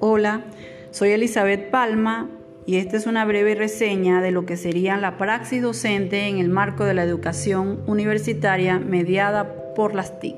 Hola, soy Elizabeth Palma y esta es una breve reseña de lo que sería la praxis docente en el marco de la educación universitaria mediada por las TIC.